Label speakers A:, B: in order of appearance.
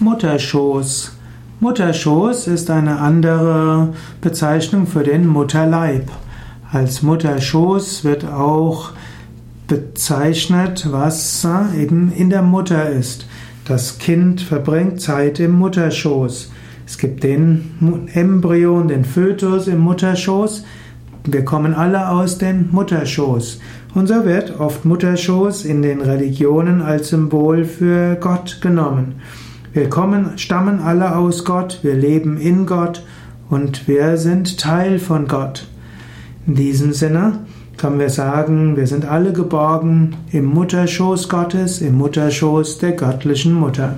A: Mutterschoß. Mutterschoß ist eine andere Bezeichnung für den Mutterleib. Als Mutterschoß wird auch bezeichnet, was eben in der Mutter ist. Das Kind verbringt Zeit im Mutterschoß. Es gibt den Embryon, den Fötus im Mutterschoß. Wir kommen alle aus dem Mutterschoß. Und so wird oft Mutterschoß in den Religionen als Symbol für Gott genommen. Wir kommen, stammen alle aus Gott, wir leben in Gott und wir sind Teil von Gott. In diesem Sinne können wir sagen, wir sind alle geborgen im Mutterschoß Gottes, im Mutterschoß der göttlichen Mutter.